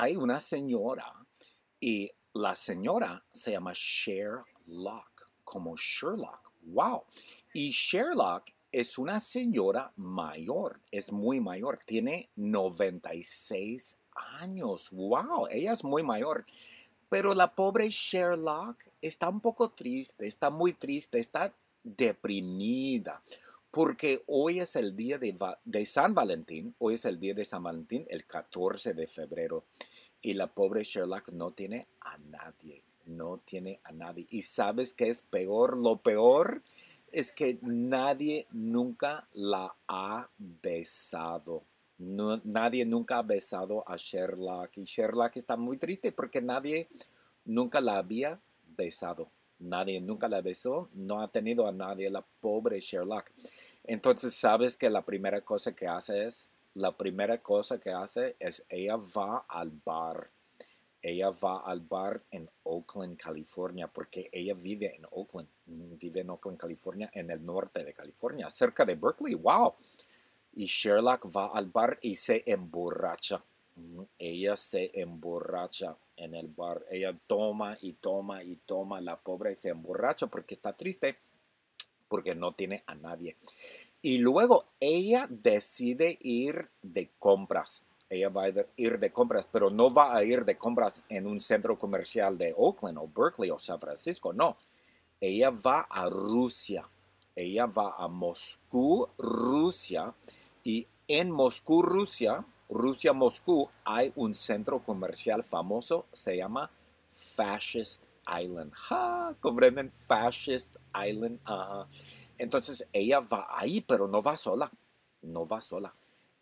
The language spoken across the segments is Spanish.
hay una señora y la señora se llama Sherlock, como Sherlock. ¡Wow! Y Sherlock es una señora mayor, es muy mayor, tiene 96 años. ¡Wow! Ella es muy mayor. Pero la pobre Sherlock está un poco triste, está muy triste, está deprimida. Porque hoy es el día de, San Valentín, hoy es el día de San Valentín, el 14 de febrero, y la pobre Sherlock no tiene a nadie, no tiene a nadie. ¿Y sabes qué es peor? Lo peor es que nadie nunca la ha besado. nadie nunca ha besado a Sherlock y Sherlock está muy triste porque nadie nunca la había besado. Nadie nunca la besó, no ha tenido a nadie, la pobre Sherlock. Entonces, ¿sabes que la primera cosa que hace es? La primera cosa que hace es ella va al bar ella va al bar en Oakland, California, porque ella vive en Oakland, mm, vive en Oakland, California, en el norte de California, cerca de Berkeley. ¡Wow! Y Sherlock va al bar y se emborracha. Ella se emborracha en el bar. Ella toma y toma y toma. La pobre se emborracha porque está triste, porque no tiene a nadie. Y luego ella decide ir de compras ella va a ir de compras, pero no va a ir de compras en un centro comercial de Oakland o Berkeley o San Francisco, no. Ella va a Rusia, ella va a Moscú, Rusia, y en Moscú, Rusia, Rusia, Moscú, hay un centro comercial famoso, se llama Fascist Island. ¿Ja? ¿Comprenden? Fascist Island. Entonces ella va ahí, pero no va sola. No va sola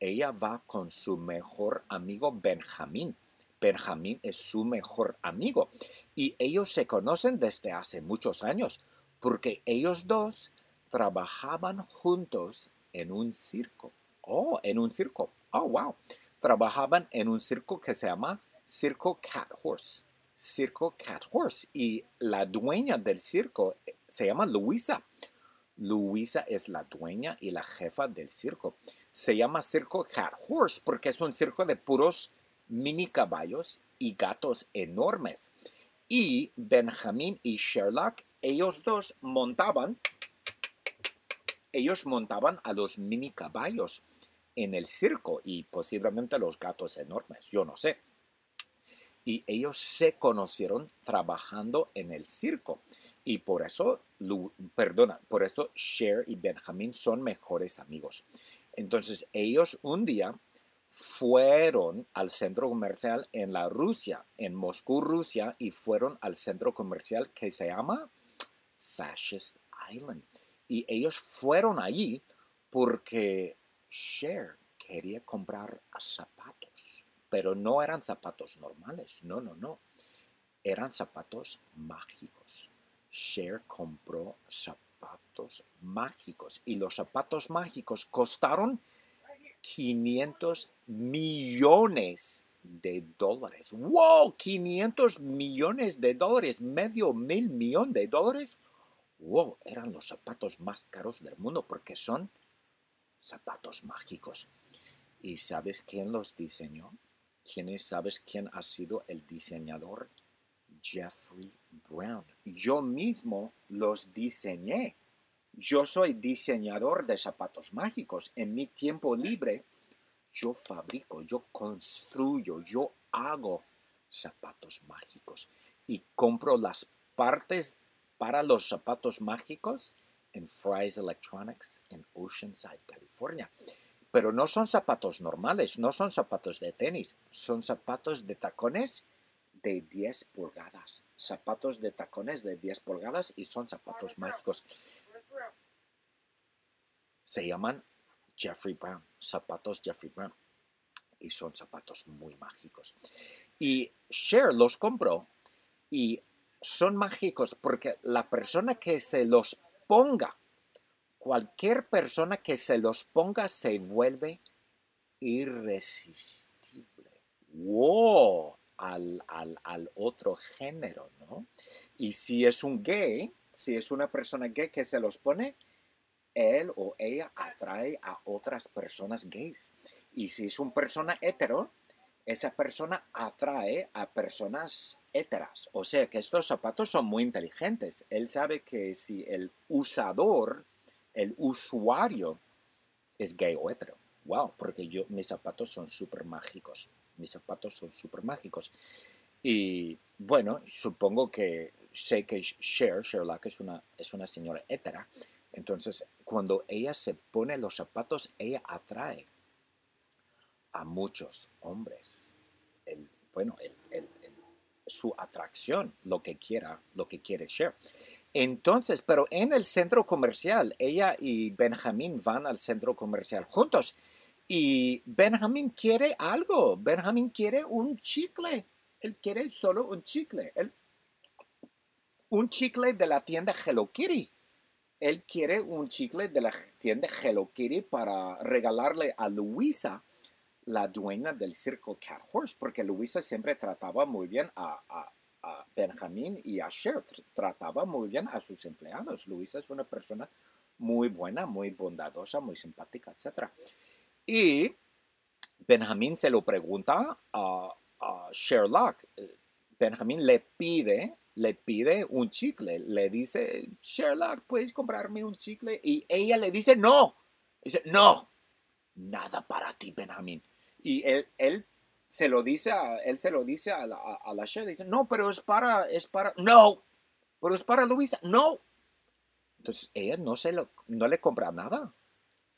ella va con su mejor amigo Benjamín. Benjamín es su mejor amigo y ellos se conocen desde hace muchos años porque ellos dos trabajaban juntos en un circo. Oh, en un circo. Oh, wow. Trabajaban en un circo que se llama Circo Cat Horse. Circo Cat Horse. Y la dueña del circo se llama Luisa. Luisa es la dueña y la jefa del circo. Se llama Circo Cat Horse porque es un circo de puros mini caballos y gatos enormes. Y Benjamin y Sherlock, ellos dos montaban, ellos montaban a los mini caballos en el circo y posiblemente los gatos enormes, yo no sé y ellos se conocieron trabajando en el circo. Y por eso, perdona, por eso Cher y Benjamin son mejores amigos. Entonces ellos un día fueron al centro comercial en la Rusia, en Moscú, Rusia, y fueron al centro comercial que se llama Fascist Island. Y ellos fueron allí porque Cher quería comprar zapatos pero no eran zapatos normales, no, no, no. Eran zapatos mágicos. Cher compró zapatos mágicos y los zapatos mágicos costaron 500 millones de dólares. ¡Wow! 500 millones de dólares, medio mil millón de dólares. ¡Wow! Eran los zapatos más caros del mundo porque son zapatos mágicos. ¿Y sabes quién los diseñó? ¿Quién ¿Sabes quién ha sido el diseñador? Jeffrey Brown. Yo mismo los diseñé. Yo soy diseñador de zapatos mágicos. En mi tiempo libre, yo fabrico, yo construyo, yo hago zapatos mágicos y compro las partes para los zapatos mágicos en Fry's Electronics en Oceanside, California. Pero no son zapatos normales, no son zapatos de tenis, son zapatos de tacones de 10 pulgadas. Zapatos de tacones de 10 pulgadas y son zapatos mágicos. Se llaman Jeffrey Brown, zapatos Jeffrey Brown. Y son zapatos muy mágicos. Y Cher los compró y son mágicos porque la persona que se los ponga cualquier persona que se los ponga se vuelve irresistible. ¡Wow! Al, al, otro género, ¿no? Y si es un gay, si es una persona gay que se los pone, él o ella atrae a otras personas gays. Y si es una persona hetero, esa persona atrae a personas héteras. O sea que estos zapatos son muy inteligentes. Él sabe que si el usador, el usuario, es gay o hetero. Wow, porque yo, mis zapatos son súper mágicos. Mis zapatos son súper mágicos. Y bueno, supongo que sé que Cher, Sherlock es una, es una señora hétera. Entonces, cuando ella se pone los zapatos, ella atrae a muchos hombres. Bueno, su atracción, lo que quiera, lo que quiere Cher. Entonces, pero en el centro comercial, ella y Benjamín van al centro comercial juntos. Y Benjamín quiere algo. Benjamín quiere un chicle. Él quiere solo un chicle. un chicle de la tienda Hello Kitty. Él quiere un chicle de la tienda Hello Kitty para regalarle a Luisa la dueña del circo Cat Horse, porque Luisa siempre trataba muy bien a, a, Benjamín y a Cher, trataba muy bien a sus empleados. Luisa es una persona muy buena, muy bondadosa, muy simpática, etc. Y Benjamín se lo pregunta a, a Sherlock. Benjamín le pide, le pide un chicle. Le dice, Sherlock, ¿puedes comprarme un chicle? Y ella le dice, no. Dice, no, nada para ti, Benjamín. Y él, él se lo dice a, él se lo dice a la, a, la dice, no, pero es para, es para, no, pero es para Luisa, no. Entonces ella no, se lo, no le compra nada.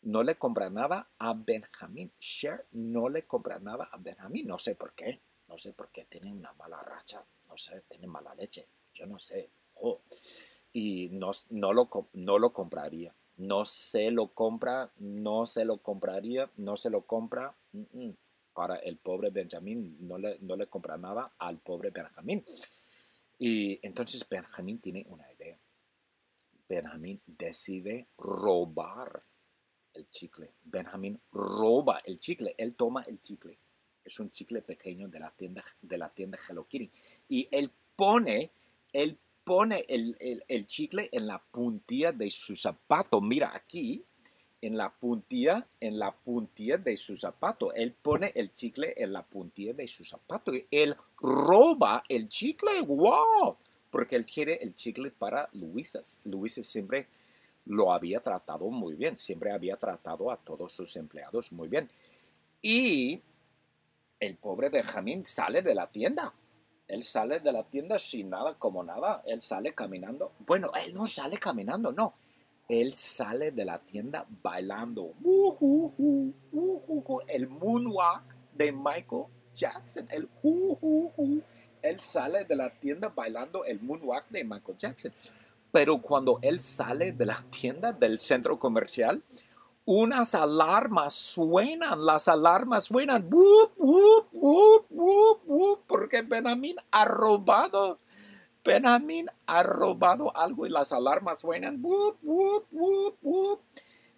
No le compra nada a Benjamín. Cher no le compra nada a Benjamín. No sé por qué. No sé por qué. Tiene una mala racha. No sé, tiene mala leche. Yo no sé. Y no, no, lo, no lo compraría no se lo compra, no se lo compraría, no se lo compra. Para el pobre Benjamín no le, no le compra nada al pobre Benjamín. Y entonces Benjamín tiene una idea. Benjamín decide robar el chicle. Benjamín roba el chicle. Él toma el chicle. Es un chicle pequeño de la tienda, de la tienda Hello Kitty. Y él pone, él pone el, chicle en la puntilla de su zapato. Mira aquí, en la puntilla, en la puntilla de su zapato. Él pone el chicle en la puntilla de su zapato. Él roba el chicle. ¡Wow! Porque él quiere el chicle para Luisa. Luisa siempre lo había tratado muy bien. Siempre había tratado a todos sus empleados muy bien. Y el pobre Benjamín sale de la tienda él sale de la tienda sin nada, como nada. Él sale caminando. Bueno, él no sale caminando, no. Él sale de la tienda bailando. el moonwalk de Michael Jackson. El Él sale de la tienda bailando el moonwalk de Michael Jackson. Pero cuando él sale de la tienda del centro comercial, unas alarmas suenan, las alarmas suenan, porque Benjamín ha robado, Benjamín ha robado algo y las alarmas suenan,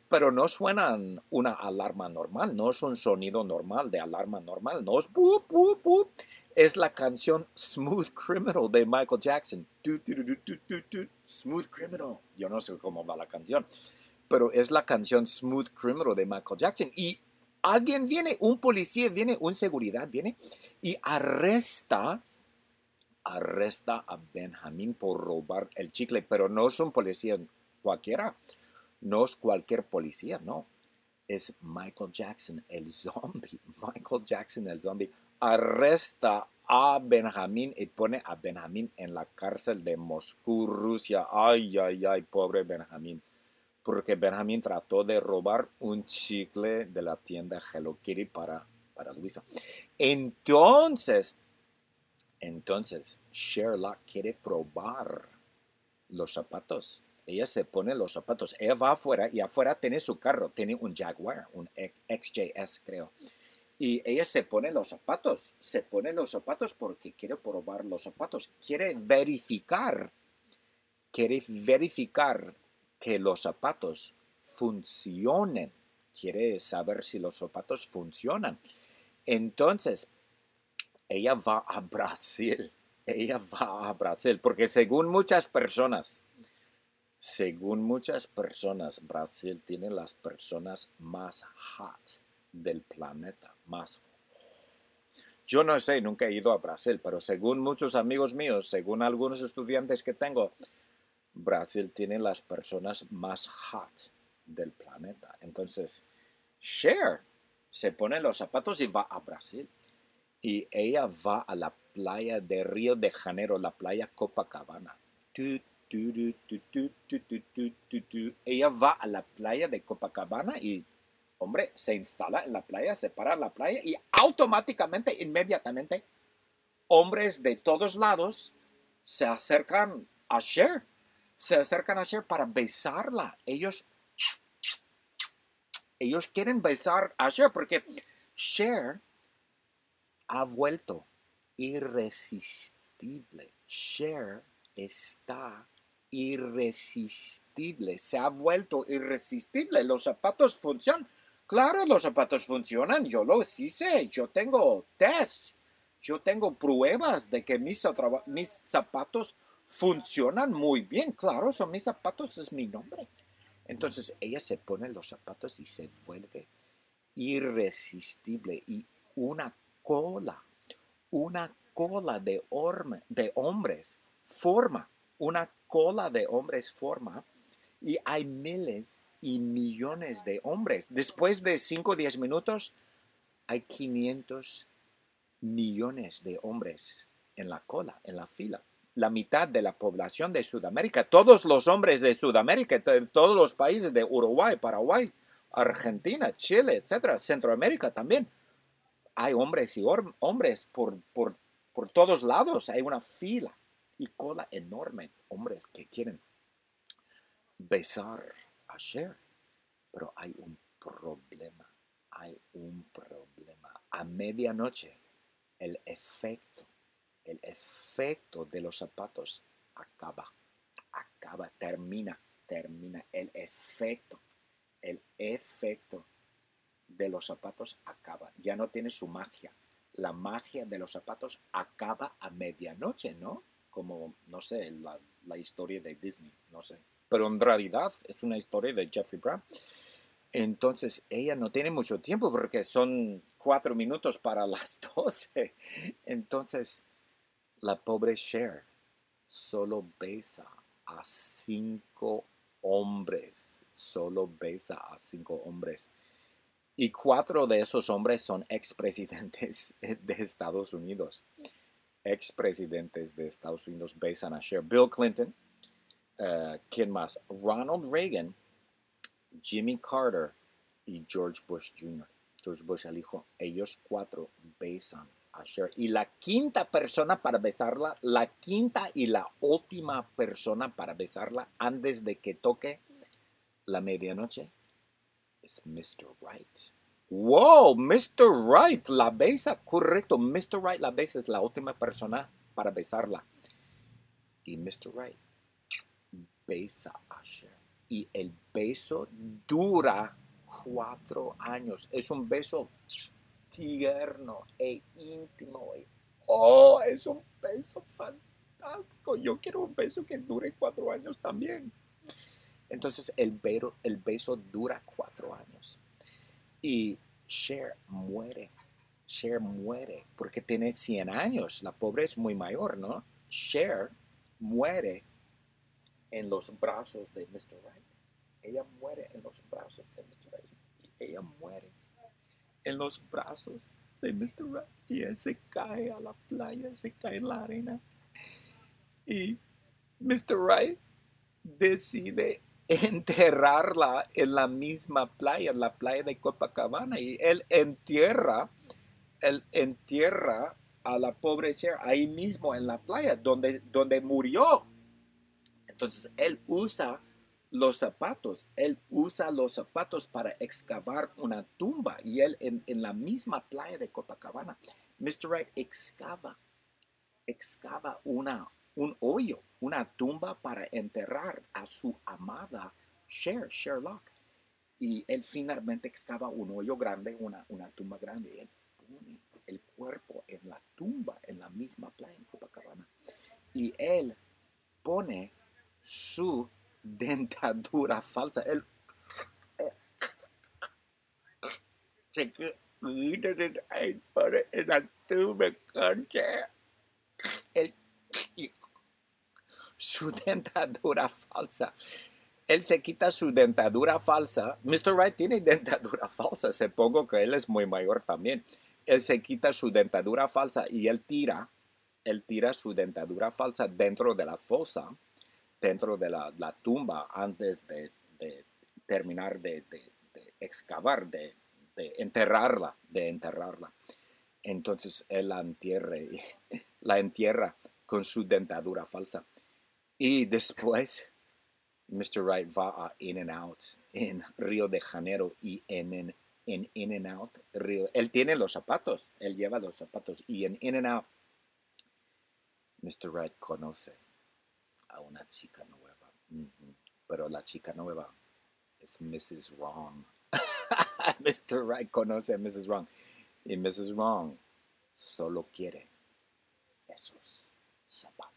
pero no suenan una alarma normal, no es un sonido normal de alarma normal, no es es la canción Smooth Criminal de Michael Jackson. Smooth Criminal. Yo no sé cómo va la canción pero es la canción Smooth Criminal de Michael Jackson. Y alguien viene, un policía viene, un seguridad viene y arresta, arresta a Benjamín por robar el chicle, pero no es un policía cualquiera, no es cualquier policía, no. Es Michael Jackson, el zombie. Michael Jackson, el zombie, arresta a Benjamín y pone a Benjamín en la cárcel de Moscú, Rusia. Ay, ay, ay, pobre Benjamín porque Benjamin trató de robar un chicle de la tienda Hello Kitty para, para Luisa. Entonces, entonces, Sherlock quiere probar los zapatos. Ella se pone los zapatos. Ella va afuera y afuera tiene su carro. Tiene un Jaguar, un XJS creo. Y ella se pone los zapatos. Se pone los zapatos porque quiere probar los zapatos. Quiere verificar. Quiere verificar que los zapatos funcionen. Quiere saber si los zapatos funcionan. Entonces, ella va a Brasil. Ella va a Brasil porque según muchas personas, según muchas personas, Brasil tiene las personas más hot del planeta, más Yo no sé, nunca he ido a Brasil, pero según muchos amigos míos, según algunos estudiantes que tengo, Brasil tiene las personas más hot del planeta. Entonces, Cher se pone los zapatos y va a Brasil. Y ella va a la playa de Río de Janeiro, la playa Copacabana. Ella va a la playa de Copacabana y, hombre, se instala en la playa, se para en la playa y automáticamente, inmediatamente, hombres de todos lados se acercan a Cher. Se acercan a Cher para besarla. Ellos, ellos quieren besar a Cher porque Cher ha vuelto irresistible. Cher está irresistible, se ha vuelto irresistible. Los zapatos funcionan. Claro, los zapatos funcionan, yo lo sé, yo tengo test, yo tengo pruebas de que mis, mis zapatos funcionan muy bien. Claro, son mis zapatos, es mi nombre. Entonces ella se pone los zapatos y se vuelve irresistible y una cola, una cola de, de hombres forma, una cola de hombres forma y hay miles y millones de hombres. Después de 5 o 10 minutos, hay 500 millones de hombres en la cola, en la fila. La mitad de la población de Sudamérica, todos los hombres de Sudamérica, todos los países de Uruguay, Paraguay, Argentina, Chile, etcétera, Centroamérica también. Hay hombres y hombres por, por, por todos lados, hay una fila y cola enorme, hombres que quieren besar a Cher. Pero hay un problema, hay un problema. A medianoche, el efecto, el efecto de los zapatos acaba, acaba, termina, termina. El efecto, el efecto de los zapatos acaba. Ya no tiene su magia. La magia de los zapatos acaba a medianoche, ¿no? como, no sé, la, historia de Disney, no sé. Pero en realidad es una historia de Jeffrey Brown. Entonces ella no tiene mucho tiempo porque son cuatro minutos para las doce. Entonces la pobre Cher solo besa a cinco hombres. Solo besa a cinco hombres. Y cuatro de esos hombres son expresidentes de Estados Unidos expresidentes de Estados Unidos besan a Cher. Bill Clinton, uh, ¿quién más? Ronald Reagan, Jimmy Carter y George Bush Jr. George Bush el hijo, ellos cuatro besan Y la quinta persona para besarla, la quinta y la última persona para besarla antes de que toque la medianoche es Mr. Right. Wow, Mr. Right la besa, correcto. Mr. Right la besa es la última persona para besarla. Y Mr. Right besa a Cher. Y el beso dura cuatro años. Es un beso tierno e íntimo. oh, es un beso fantástico. Yo quiero un beso que dure cuatro años también. Entonces el, el beso dura cuatro años. Y Cher muere. Cher muere porque tiene 100 años. La pobre es muy mayor, ¿no? Cher muere en los brazos de Mr. Right. Ella muere en los brazos de Mr. Right. Y ella muere en los brazos de Mr. Right. Y él se cae a la playa, se cae en la arena. Y Mr. Right decide enterrarla en la misma playa, en la playa de Copacabana. Y él entierra, él entierra a la pobre Cher ahí mismo en la playa, donde, donde murió. Entonces él usa los zapatos, él usa los zapatos para excavar una tumba y él en, en la misma playa de Copacabana, Mr. Wright excava, excava una, un hoyo, una tumba para enterrar a su amada Cher, Sherlock. Y él finalmente excava un hoyo grande, una, una tumba grande. Él pone el cuerpo en la tumba, en la misma playa en Copacabana. Y él pone su dentadura falsa. La tuve coche. El, su dentadura falsa. Él se quita su dentadura falsa. Mr. Wright tiene dentadura falsa. Supongo que él es muy mayor también. Él se quita su dentadura falsa y él tira, él tira su dentadura falsa dentro de la fosa, dentro de la, tumba antes de, terminar de, excavar, de, enterrarla, de enterrarla. Entonces él la entierra, la entierra con su dentadura falsa. Y después Mr. Wright va a In and Out en Río de Janeiro y en, en, en In and Out, Río, él tiene los zapatos, él lleva los zapatos y en In and Out Mr. Wright conoce a una chica nueva, pero la chica nueva es Mrs. Wrong. Mr. Right conoce a Mrs. Wrong. Y Mrs. Wrong solo quiere esos zapatos.